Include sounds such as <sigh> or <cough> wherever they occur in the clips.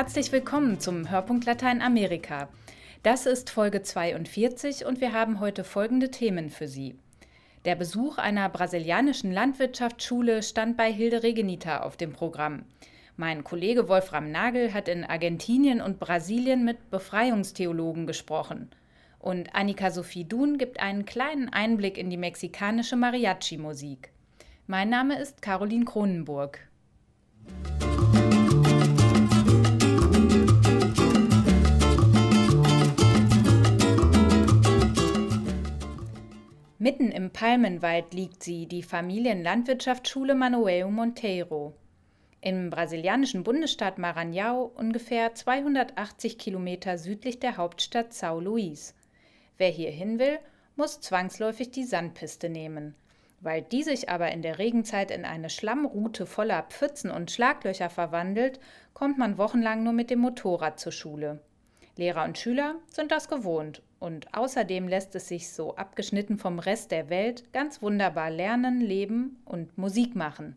Herzlich willkommen zum Hörpunkt Lateinamerika. Das ist Folge 42 und wir haben heute folgende Themen für Sie. Der Besuch einer brasilianischen Landwirtschaftsschule stand bei Hilde Regenita auf dem Programm. Mein Kollege Wolfram Nagel hat in Argentinien und Brasilien mit Befreiungstheologen gesprochen. Und Annika Sophie Dun gibt einen kleinen Einblick in die mexikanische Mariachi-Musik. Mein Name ist Caroline Kronenburg. Palmenwald liegt sie, die Familienlandwirtschaftsschule Manuel Monteiro. Im brasilianischen Bundesstaat Maranhão, ungefähr 280 Kilometer südlich der Hauptstadt São Luís. Wer hier hin will, muss zwangsläufig die Sandpiste nehmen. Weil die sich aber in der Regenzeit in eine Schlammroute voller Pfützen und Schlaglöcher verwandelt, kommt man wochenlang nur mit dem Motorrad zur Schule. Lehrer und Schüler sind das gewohnt und außerdem lässt es sich so abgeschnitten vom Rest der Welt ganz wunderbar lernen, leben und Musik machen.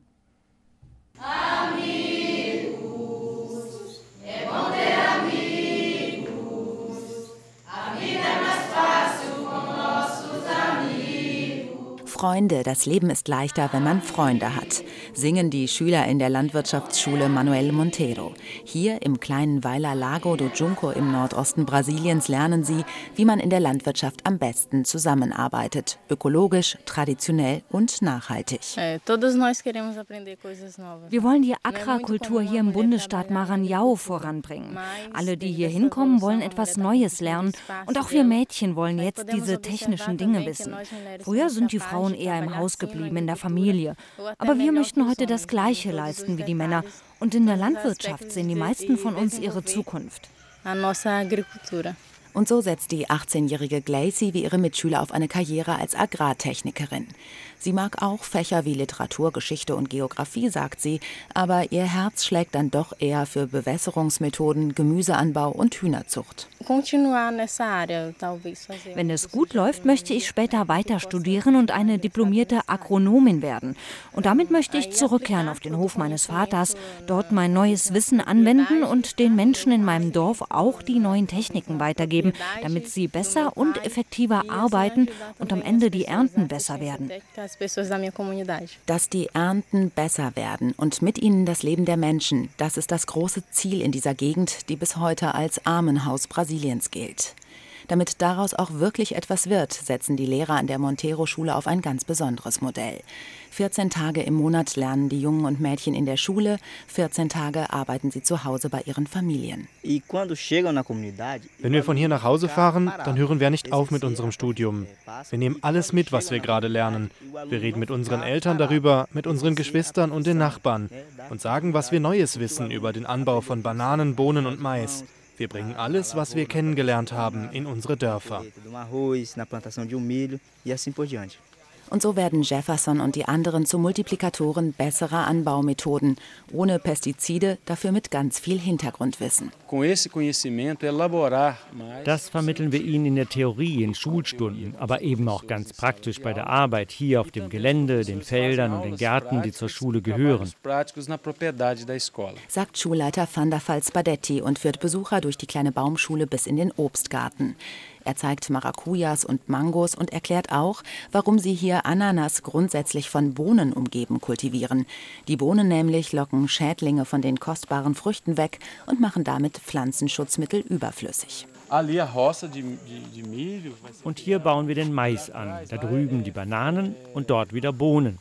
Freunde, das Leben ist leichter, wenn man Freunde hat singen die Schüler in der Landwirtschaftsschule Manuel Monteiro. Hier im kleinen Weiler Lago do Junco im Nordosten Brasiliens lernen sie, wie man in der Landwirtschaft am besten zusammenarbeitet. Ökologisch, traditionell und nachhaltig. Wir wollen die Agrarkultur hier im Bundesstaat Maranhão voranbringen. Alle, die hier hinkommen, wollen etwas Neues lernen. Und auch wir Mädchen wollen jetzt diese technischen Dinge wissen. Früher sind die Frauen eher im Haus geblieben, in der Familie. Aber wir möchten heute das Gleiche leisten wie die Männer. Und in der Landwirtschaft sehen die meisten von uns ihre Zukunft. Und so setzt die 18-jährige Glacy wie ihre Mitschüler auf eine Karriere als Agrartechnikerin. Sie mag auch Fächer wie Literatur, Geschichte und Geografie, sagt sie, aber ihr Herz schlägt dann doch eher für Bewässerungsmethoden, Gemüseanbau und Hühnerzucht. Wenn es gut läuft, möchte ich später weiter studieren und eine diplomierte Agronomin werden. Und damit möchte ich zurückkehren auf den Hof meines Vaters, dort mein neues Wissen anwenden und den Menschen in meinem Dorf auch die neuen Techniken weitergeben, damit sie besser und effektiver arbeiten und am Ende die Ernten besser werden Dass die Ernten besser werden und mit ihnen das Leben der Menschen, das ist das große Ziel in dieser Gegend, die bis heute als Armenhaus Brasiliens gilt. Damit daraus auch wirklich etwas wird, setzen die Lehrer an der Montero-Schule auf ein ganz besonderes Modell. 14 Tage im Monat lernen die Jungen und Mädchen in der Schule, 14 Tage arbeiten sie zu Hause bei ihren Familien. Wenn wir von hier nach Hause fahren, dann hören wir nicht auf mit unserem Studium. Wir nehmen alles mit, was wir gerade lernen. Wir reden mit unseren Eltern darüber, mit unseren Geschwistern und den Nachbarn und sagen, was wir Neues wissen über den Anbau von Bananen, Bohnen und Mais. Wir bringen alles, was wir kennengelernt haben, in unsere Dörfer. Und so werden Jefferson und die anderen zu Multiplikatoren besserer Anbaumethoden, ohne Pestizide, dafür mit ganz viel Hintergrundwissen. Das vermitteln wir ihnen in der Theorie, in Schulstunden, aber eben auch ganz praktisch bei der Arbeit hier auf dem Gelände, den Feldern und den Gärten, die zur Schule gehören. Sagt Schulleiter Van der Pfalz Badetti und führt Besucher durch die kleine Baumschule bis in den Obstgarten. Er zeigt Maracujas und Mangos und erklärt auch, warum sie hier Ananas grundsätzlich von Bohnen umgeben kultivieren. Die Bohnen nämlich locken Schädlinge von den kostbaren Früchten weg und machen damit Pflanzenschutzmittel überflüssig. Und hier bauen wir den Mais an, da drüben die Bananen und dort wieder Bohnen.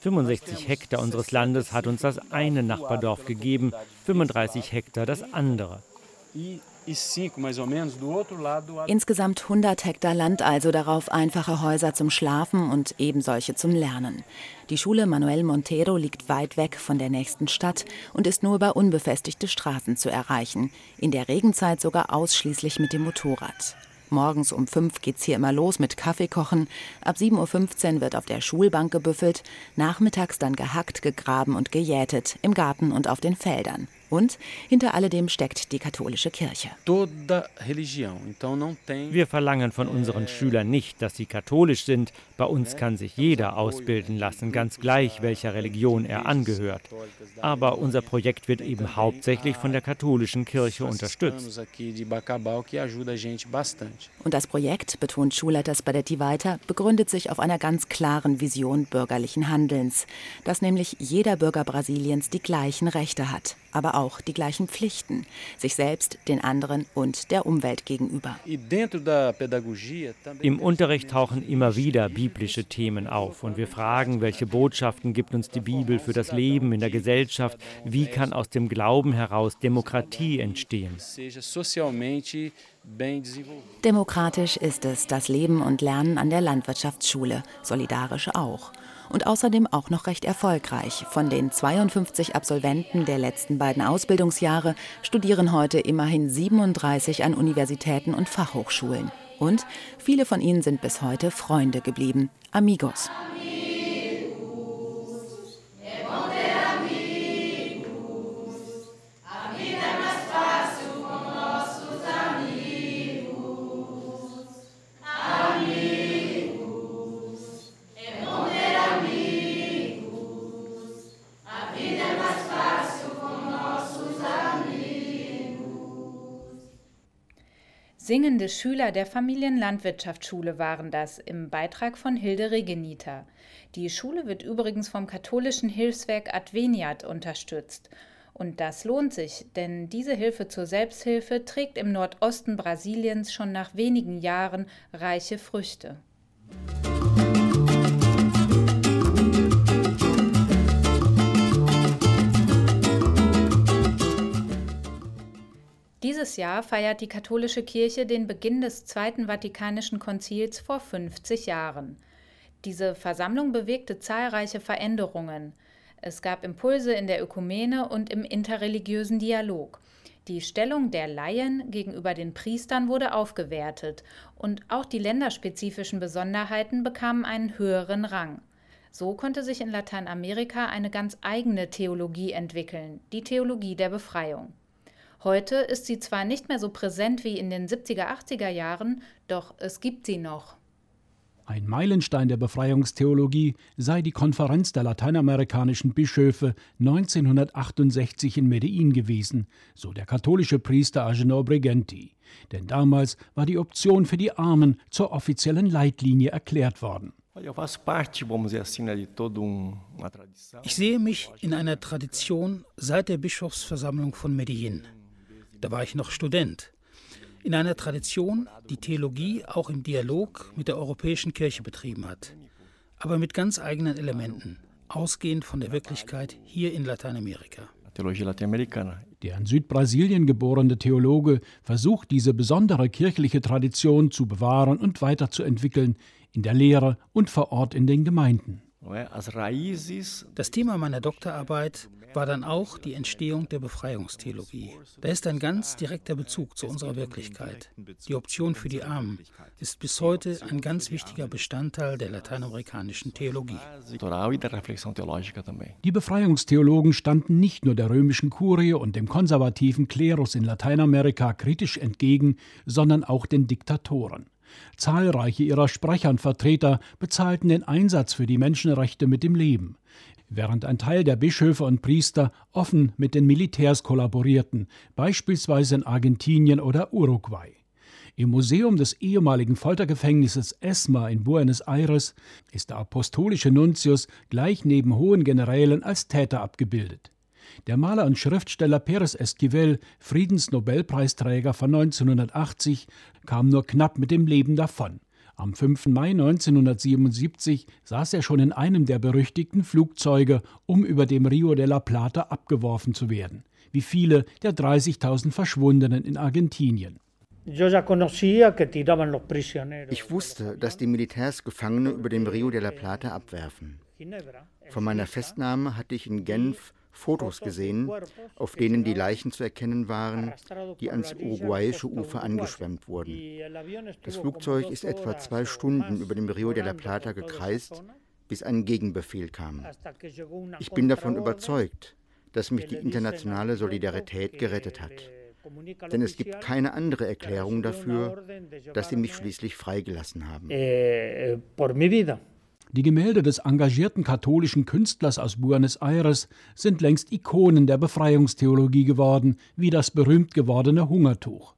65 Hektar unseres Landes hat uns das eine Nachbardorf gegeben, 35 Hektar das andere. Insgesamt 100 Hektar Land also darauf einfache Häuser zum Schlafen und ebensolche zum Lernen. Die Schule Manuel Montero liegt weit weg von der nächsten Stadt und ist nur über unbefestigte Straßen zu erreichen, in der Regenzeit sogar ausschließlich mit dem Motorrad. Morgens um fünf geht's hier immer los mit Kaffeekochen. Ab 7.15 Uhr wird auf der Schulbank gebüffelt. Nachmittags dann gehackt, gegraben und gejätet. Im Garten und auf den Feldern. Und hinter alledem steckt die katholische Kirche. Wir verlangen von unseren Schülern nicht, dass sie katholisch sind. Bei uns kann sich jeder ausbilden lassen, ganz gleich welcher Religion er angehört. Aber unser Projekt wird eben hauptsächlich von der katholischen Kirche unterstützt. Und das Projekt, betont Schulleiter Spadetti weiter, begründet sich auf einer ganz klaren Vision bürgerlichen Handelns, dass nämlich jeder Bürger Brasiliens die gleichen Rechte hat aber auch die gleichen Pflichten, sich selbst, den anderen und der Umwelt gegenüber. Im Unterricht tauchen immer wieder biblische Themen auf und wir fragen, welche Botschaften gibt uns die Bibel für das Leben in der Gesellschaft, wie kann aus dem Glauben heraus Demokratie entstehen. Demokratisch ist es das Leben und Lernen an der Landwirtschaftsschule, solidarisch auch und außerdem auch noch recht erfolgreich. Von den 52 Absolventen der letzten beiden Ausbildungsjahre studieren heute immerhin 37 an Universitäten und Fachhochschulen. Und viele von ihnen sind bis heute Freunde geblieben, Amigos. Singende Schüler der Familienlandwirtschaftsschule waren das im Beitrag von Hilde Regenita. Die Schule wird übrigens vom katholischen Hilfswerk Adveniat unterstützt. Und das lohnt sich, denn diese Hilfe zur Selbsthilfe trägt im Nordosten Brasiliens schon nach wenigen Jahren reiche Früchte. Dieses Jahr feiert die katholische Kirche den Beginn des Zweiten Vatikanischen Konzils vor 50 Jahren. Diese Versammlung bewegte zahlreiche Veränderungen. Es gab Impulse in der Ökumene und im interreligiösen Dialog. Die Stellung der Laien gegenüber den Priestern wurde aufgewertet und auch die länderspezifischen Besonderheiten bekamen einen höheren Rang. So konnte sich in Lateinamerika eine ganz eigene Theologie entwickeln, die Theologie der Befreiung. Heute ist sie zwar nicht mehr so präsent wie in den 70er, 80er Jahren, doch es gibt sie noch. Ein Meilenstein der Befreiungstheologie sei die Konferenz der lateinamerikanischen Bischöfe 1968 in Medellin gewesen, so der katholische Priester Agenor Bregenti. Denn damals war die Option für die Armen zur offiziellen Leitlinie erklärt worden. Ich sehe mich in einer Tradition seit der Bischofsversammlung von Medellin. Da war ich noch Student. In einer Tradition, die Theologie auch im Dialog mit der europäischen Kirche betrieben hat, aber mit ganz eigenen Elementen, ausgehend von der Wirklichkeit hier in Lateinamerika. Der in Südbrasilien geborene Theologe versucht, diese besondere kirchliche Tradition zu bewahren und weiterzuentwickeln in der Lehre und vor Ort in den Gemeinden. Das Thema meiner Doktorarbeit war dann auch die Entstehung der Befreiungstheologie. Da ist ein ganz direkter Bezug zu unserer Wirklichkeit. Die Option für die Armen ist bis heute ein ganz wichtiger Bestandteil der lateinamerikanischen Theologie. Die Befreiungstheologen standen nicht nur der römischen Kurie und dem konservativen Klerus in Lateinamerika kritisch entgegen, sondern auch den Diktatoren. Zahlreiche ihrer Sprecher und Vertreter bezahlten den Einsatz für die Menschenrechte mit dem Leben, während ein Teil der Bischöfe und Priester offen mit den Militärs kollaborierten, beispielsweise in Argentinien oder Uruguay. Im Museum des ehemaligen Foltergefängnisses ESMA in Buenos Aires ist der apostolische Nuntius gleich neben hohen Generälen als Täter abgebildet. Der Maler und Schriftsteller Pérez Esquivel, Friedensnobelpreisträger von 1980, kam nur knapp mit dem Leben davon. Am 5. Mai 1977 saß er schon in einem der berüchtigten Flugzeuge, um über dem Rio de la Plata abgeworfen zu werden, wie viele der 30.000 Verschwundenen in Argentinien. Ich wusste, dass die Militärs Gefangene über dem Rio de la Plata abwerfen. Von meiner Festnahme hatte ich in Genf Fotos gesehen, auf denen die Leichen zu erkennen waren, die ans uruguayische Ufer angeschwemmt wurden. Das Flugzeug ist etwa zwei Stunden über dem Rio de la Plata gekreist, bis ein Gegenbefehl kam. Ich bin davon überzeugt, dass mich die internationale Solidarität gerettet hat. Denn es gibt keine andere Erklärung dafür, dass sie mich schließlich freigelassen haben. Die Gemälde des engagierten katholischen Künstlers aus Buenos Aires sind längst Ikonen der Befreiungstheologie geworden, wie das berühmt gewordene Hungertuch.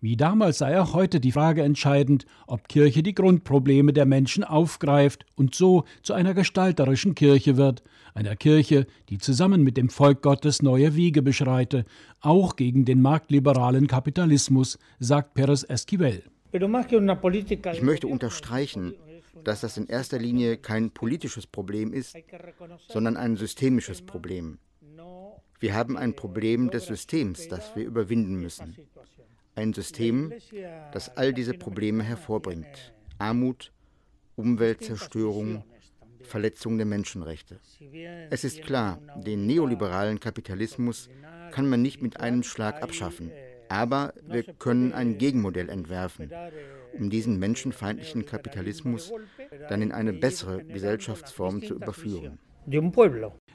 Wie damals sei auch heute die Frage entscheidend, ob Kirche die Grundprobleme der Menschen aufgreift und so zu einer gestalterischen Kirche wird, einer Kirche, die zusammen mit dem Volk Gottes neue Wege beschreite, auch gegen den marktliberalen Kapitalismus, sagt Pérez Esquivel. Ich möchte unterstreichen, dass das in erster Linie kein politisches Problem ist, sondern ein systemisches Problem. Wir haben ein Problem des Systems, das wir überwinden müssen. Ein System, das all diese Probleme hervorbringt. Armut, Umweltzerstörung, Verletzung der Menschenrechte. Es ist klar, den neoliberalen Kapitalismus kann man nicht mit einem Schlag abschaffen. Aber wir können ein Gegenmodell entwerfen, um diesen menschenfeindlichen Kapitalismus dann in eine bessere Gesellschaftsform zu überführen.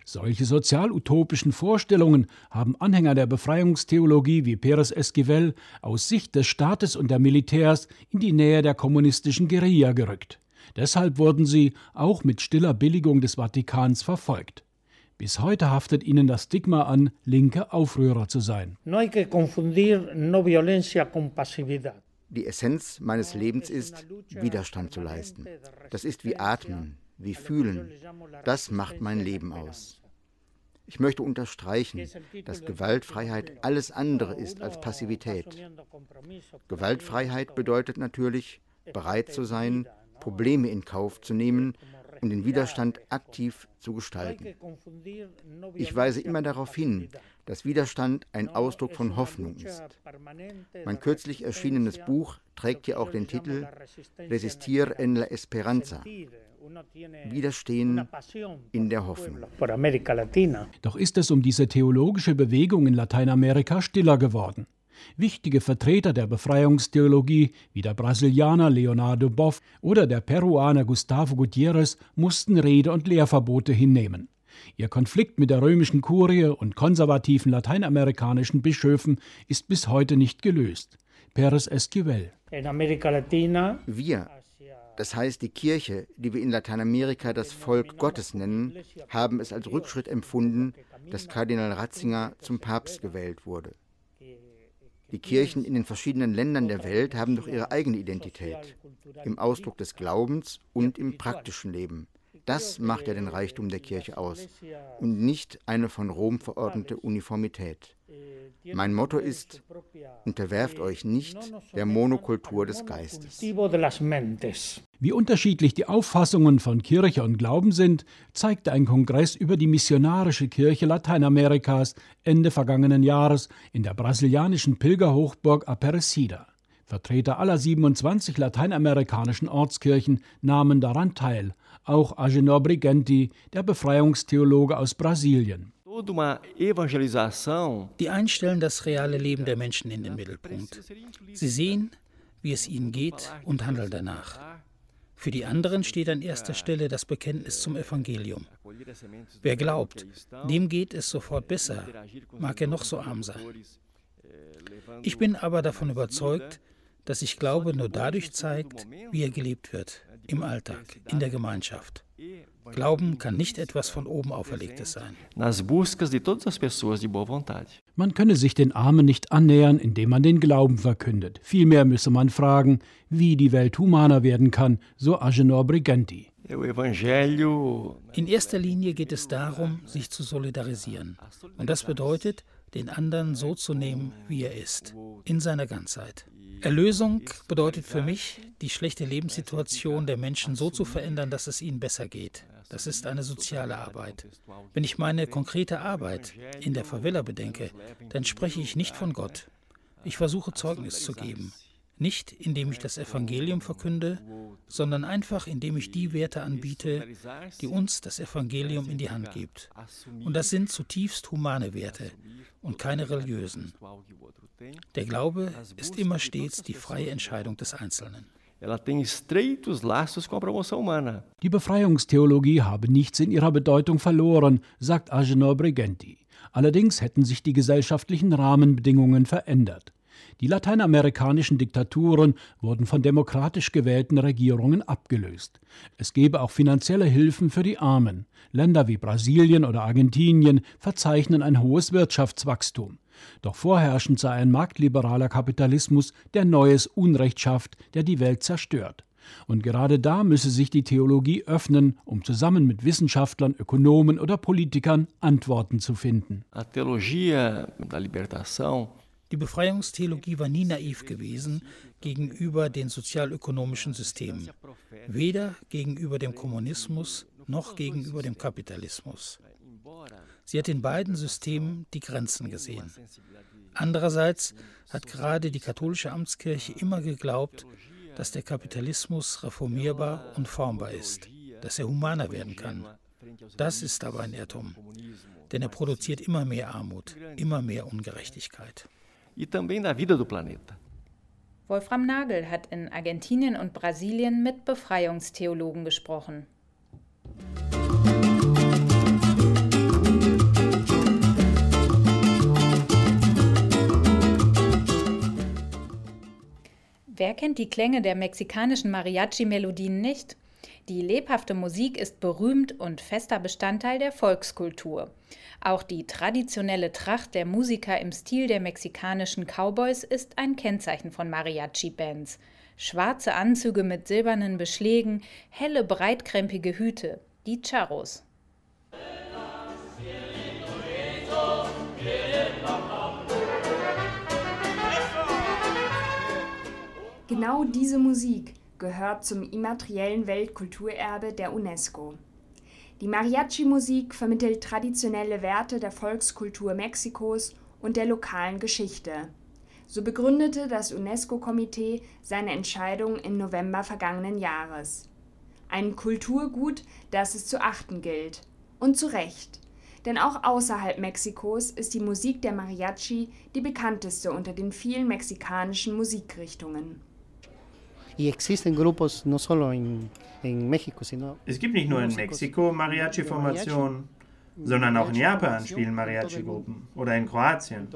Solche sozial-utopischen Vorstellungen haben Anhänger der Befreiungstheologie wie Pérez Esquivel aus Sicht des Staates und der Militärs in die Nähe der kommunistischen Guerilla gerückt. Deshalb wurden sie auch mit stiller Billigung des Vatikans verfolgt. Bis heute haftet ihnen das Stigma an, linke Aufrührer zu sein. Die Essenz meines Lebens ist, Widerstand zu leisten. Das ist wie Atmen, wie Fühlen. Das macht mein Leben aus. Ich möchte unterstreichen, dass Gewaltfreiheit alles andere ist als Passivität. Gewaltfreiheit bedeutet natürlich, bereit zu sein, Probleme in Kauf zu nehmen und den Widerstand aktiv zu gestalten. Ich weise immer darauf hin, dass Widerstand ein Ausdruck von Hoffnung ist. Mein kürzlich erschienenes Buch trägt ja auch den Titel Resistir en la Esperanza. Widerstehen in der Hoffnung. Doch ist es um diese theologische Bewegung in Lateinamerika stiller geworden. Wichtige Vertreter der Befreiungstheologie wie der Brasilianer Leonardo Boff oder der Peruaner Gustavo Gutierrez mussten Rede- und Lehrverbote hinnehmen. Ihr Konflikt mit der römischen Kurie und konservativen lateinamerikanischen Bischöfen ist bis heute nicht gelöst. Pérez Esquivel. Wir, das heißt die Kirche, die wir in Lateinamerika das Volk Gottes nennen, haben es als Rückschritt empfunden, dass Kardinal Ratzinger zum Papst gewählt wurde. Die Kirchen in den verschiedenen Ländern der Welt haben doch ihre eigene Identität im Ausdruck des Glaubens und im praktischen Leben. Das macht ja den Reichtum der Kirche aus und nicht eine von Rom verordnete Uniformität. Mein Motto ist, unterwerft euch nicht der Monokultur des Geistes. Wie unterschiedlich die Auffassungen von Kirche und Glauben sind, zeigte ein Kongress über die missionarische Kirche Lateinamerikas Ende vergangenen Jahres in der brasilianischen Pilgerhochburg Aparecida. Vertreter aller 27 lateinamerikanischen Ortskirchen nahmen daran teil, auch Agenor Brigenti, der Befreiungstheologe aus Brasilien. Die einstellen das reale Leben der Menschen in den Mittelpunkt. Sie sehen, wie es ihnen geht und handeln danach. Für die anderen steht an erster Stelle das Bekenntnis zum Evangelium. Wer glaubt, dem geht es sofort besser, mag er noch so arm sein. Ich bin aber davon überzeugt, dass sich Glaube nur dadurch zeigt, wie er gelebt wird, im Alltag, in der Gemeinschaft. Glauben kann nicht etwas von oben auferlegtes sein. Man könne sich den Armen nicht annähern, indem man den Glauben verkündet. Vielmehr müsse man fragen, wie die Welt humaner werden kann, so Agenor Briganti. In erster Linie geht es darum, sich zu solidarisieren. Und das bedeutet, den anderen so zu nehmen, wie er ist, in seiner Ganzheit. Erlösung bedeutet für mich, die schlechte Lebenssituation der Menschen so zu verändern, dass es ihnen besser geht. Das ist eine soziale Arbeit. Wenn ich meine konkrete Arbeit in der Favela bedenke, dann spreche ich nicht von Gott. Ich versuche Zeugnis zu geben. Nicht indem ich das Evangelium verkünde, sondern einfach indem ich die Werte anbiete, die uns das Evangelium in die Hand gibt. Und das sind zutiefst humane Werte und keine religiösen. Der Glaube ist immer stets die freie Entscheidung des Einzelnen. Die Befreiungstheologie habe nichts in ihrer Bedeutung verloren, sagt Agenor Briganti. Allerdings hätten sich die gesellschaftlichen Rahmenbedingungen verändert. Die lateinamerikanischen Diktaturen wurden von demokratisch gewählten Regierungen abgelöst. Es gebe auch finanzielle Hilfen für die Armen. Länder wie Brasilien oder Argentinien verzeichnen ein hohes Wirtschaftswachstum. Doch vorherrschend sei ein marktliberaler Kapitalismus, der neues Unrecht schafft, der die Welt zerstört. Und gerade da müsse sich die Theologie öffnen, um zusammen mit Wissenschaftlern, Ökonomen oder Politikern Antworten zu finden. Die Befreiungstheologie war nie naiv gewesen gegenüber den sozialökonomischen Systemen, weder gegenüber dem Kommunismus noch gegenüber dem Kapitalismus. Sie hat in beiden Systemen die Grenzen gesehen. Andererseits hat gerade die katholische Amtskirche immer geglaubt, dass der Kapitalismus reformierbar und formbar ist, dass er humaner werden kann. Das ist aber ein Irrtum, denn er produziert immer mehr Armut, immer mehr Ungerechtigkeit. Wolfram Nagel hat in Argentinien und Brasilien mit Befreiungstheologen gesprochen. Wer kennt die Klänge der mexikanischen Mariachi-Melodien nicht? Die lebhafte Musik ist berühmt und fester Bestandteil der Volkskultur. Auch die traditionelle Tracht der Musiker im Stil der mexikanischen Cowboys ist ein Kennzeichen von Mariachi-Bands. Schwarze Anzüge mit silbernen Beschlägen, helle breitkrempige Hüte, die Charros. Genau diese Musik gehört zum immateriellen Weltkulturerbe der UNESCO. Die Mariachi-Musik vermittelt traditionelle Werte der Volkskultur Mexikos und der lokalen Geschichte. So begründete das UNESCO-Komitee seine Entscheidung im November vergangenen Jahres. Ein Kulturgut, das es zu achten gilt. Und zu Recht. Denn auch außerhalb Mexikos ist die Musik der Mariachi die bekannteste unter den vielen mexikanischen Musikrichtungen. Es gibt nicht nur in Mexiko Mariachi-Formationen, sondern auch in Japan spielen Mariachi-Gruppen oder in Kroatien.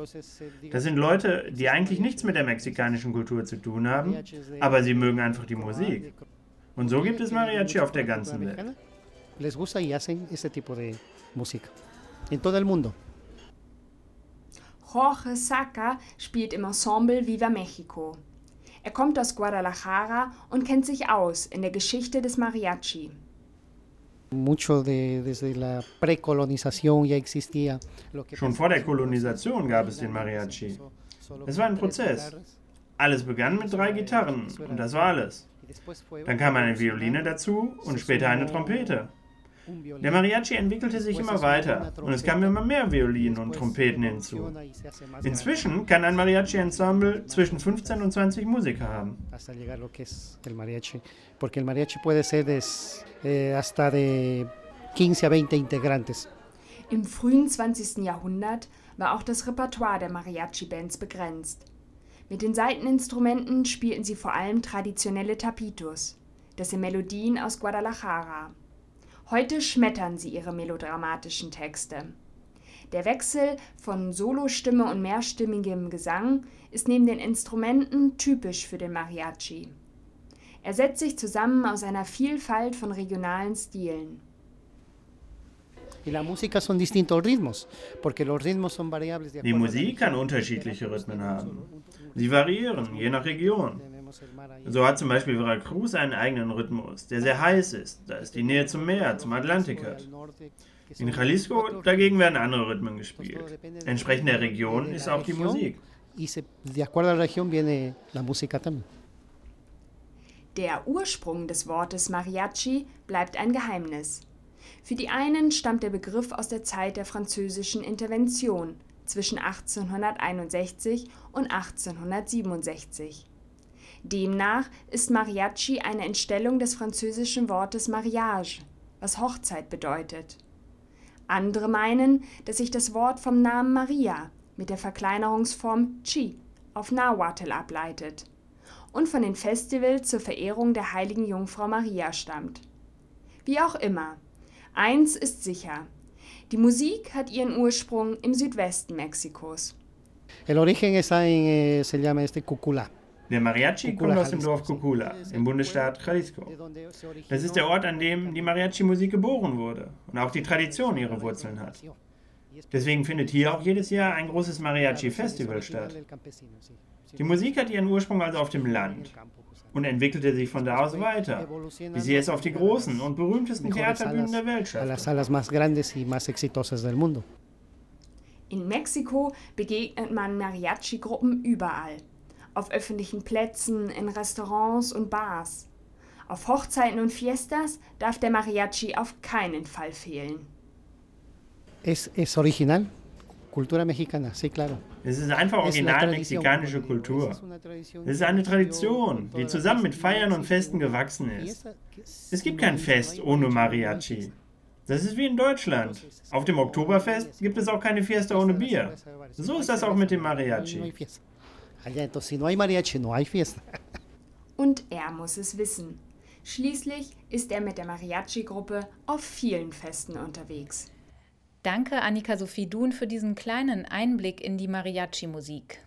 Das sind Leute, die eigentlich nichts mit der mexikanischen Kultur zu tun haben, aber sie mögen einfach die Musik. Und so gibt es Mariachi auf der ganzen Welt. Les gusta y hacen ese tipo de música en todo el mundo. Jorge Saca spielt im Ensemble Viva Mexico. Er kommt aus Guadalajara und kennt sich aus in der Geschichte des Mariachi. Schon vor der Kolonisation gab es den Mariachi. Es war ein Prozess. Alles begann mit drei Gitarren und das war alles. Dann kam eine Violine dazu und später eine Trompete. Der Mariachi entwickelte sich immer weiter und es kamen immer mehr Violinen und Trompeten hinzu. Inzwischen kann ein Mariachi-Ensemble zwischen 15 und 20 Musiker haben. Porque el mariachi puede ser eh, hasta de 15 a 20 integrantes. Im frühen 20. Jahrhundert war auch das Repertoire der Mariachi-Bands begrenzt. Mit den Saiteninstrumenten spielten sie vor allem traditionelle Tapitos. Das sind Melodien aus Guadalajara. Heute schmettern sie ihre melodramatischen Texte. Der Wechsel von Solostimme und mehrstimmigem Gesang ist neben den Instrumenten typisch für den Mariachi. Er setzt sich zusammen aus einer Vielfalt von regionalen Stilen. Die Musik kann unterschiedliche Rhythmen haben. Sie variieren je nach Region. So hat zum Beispiel Veracruz einen eigenen Rhythmus, der sehr heiß ist, da es die Nähe zum Meer, zum Atlantik hat. In Jalisco dagegen werden andere Rhythmen gespielt. Entsprechend der Region ist auch die Musik. Der Ursprung des Wortes Mariachi bleibt ein Geheimnis. Für die einen stammt der Begriff aus der Zeit der französischen Intervention zwischen 1861 und 1867. Demnach ist Mariachi eine Entstellung des französischen Wortes Mariage, was Hochzeit bedeutet. Andere meinen, dass sich das Wort vom Namen Maria mit der Verkleinerungsform Chi auf Nahuatl ableitet. und von den Festivals zur Verehrung der heiligen Jungfrau Maria stammt. Wie auch immer, eins ist sicher, die Musik hat ihren Ursprung im Südwesten Mexikos. El origen está en, eh, se llama este Cucula. Der Mariachi kommt aus dem Dorf Cucula im Bundesstaat Jalisco. Das ist der Ort, an dem die Mariachi-Musik geboren wurde und auch die Tradition ihre Wurzeln hat. Deswegen findet hier auch jedes Jahr ein großes Mariachi-Festival statt. Die Musik hat ihren Ursprung also auf dem Land und entwickelte sich von da aus weiter, wie sie es auf die großen und berühmtesten Theaterbühnen der Welt schaffte. In Mexiko begegnet man Mariachi-Gruppen überall. Auf öffentlichen Plätzen, in Restaurants und Bars. Auf Hochzeiten und Fiestas darf der Mariachi auf keinen Fall fehlen. Es, es original, Cultura mexicana, sí, claro. Es ist einfach original mexikanische Kultur. Es ist eine Tradition, die zusammen mit Feiern und Festen gewachsen ist. Es gibt kein Fest ohne Mariachi. Das ist wie in Deutschland. Auf dem Oktoberfest gibt es auch keine Fiesta ohne Bier. So ist das auch mit dem Mariachi. <laughs> Und er muss es wissen. Schließlich ist er mit der Mariachi-Gruppe auf vielen Festen unterwegs. Danke Annika Sophie Dun für diesen kleinen Einblick in die Mariachi-Musik.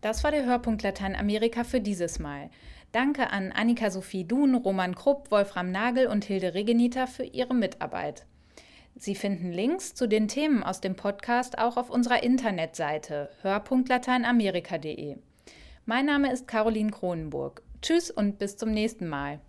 Das war der Hörpunkt Lateinamerika für dieses Mal. Danke an Annika Sophie Dun, Roman Krupp, Wolfram Nagel und Hilde Regenita für ihre Mitarbeit. Sie finden Links zu den Themen aus dem Podcast auch auf unserer Internetseite hörpunktlateinamerika.de. Mein Name ist Caroline Kronenburg. Tschüss und bis zum nächsten Mal.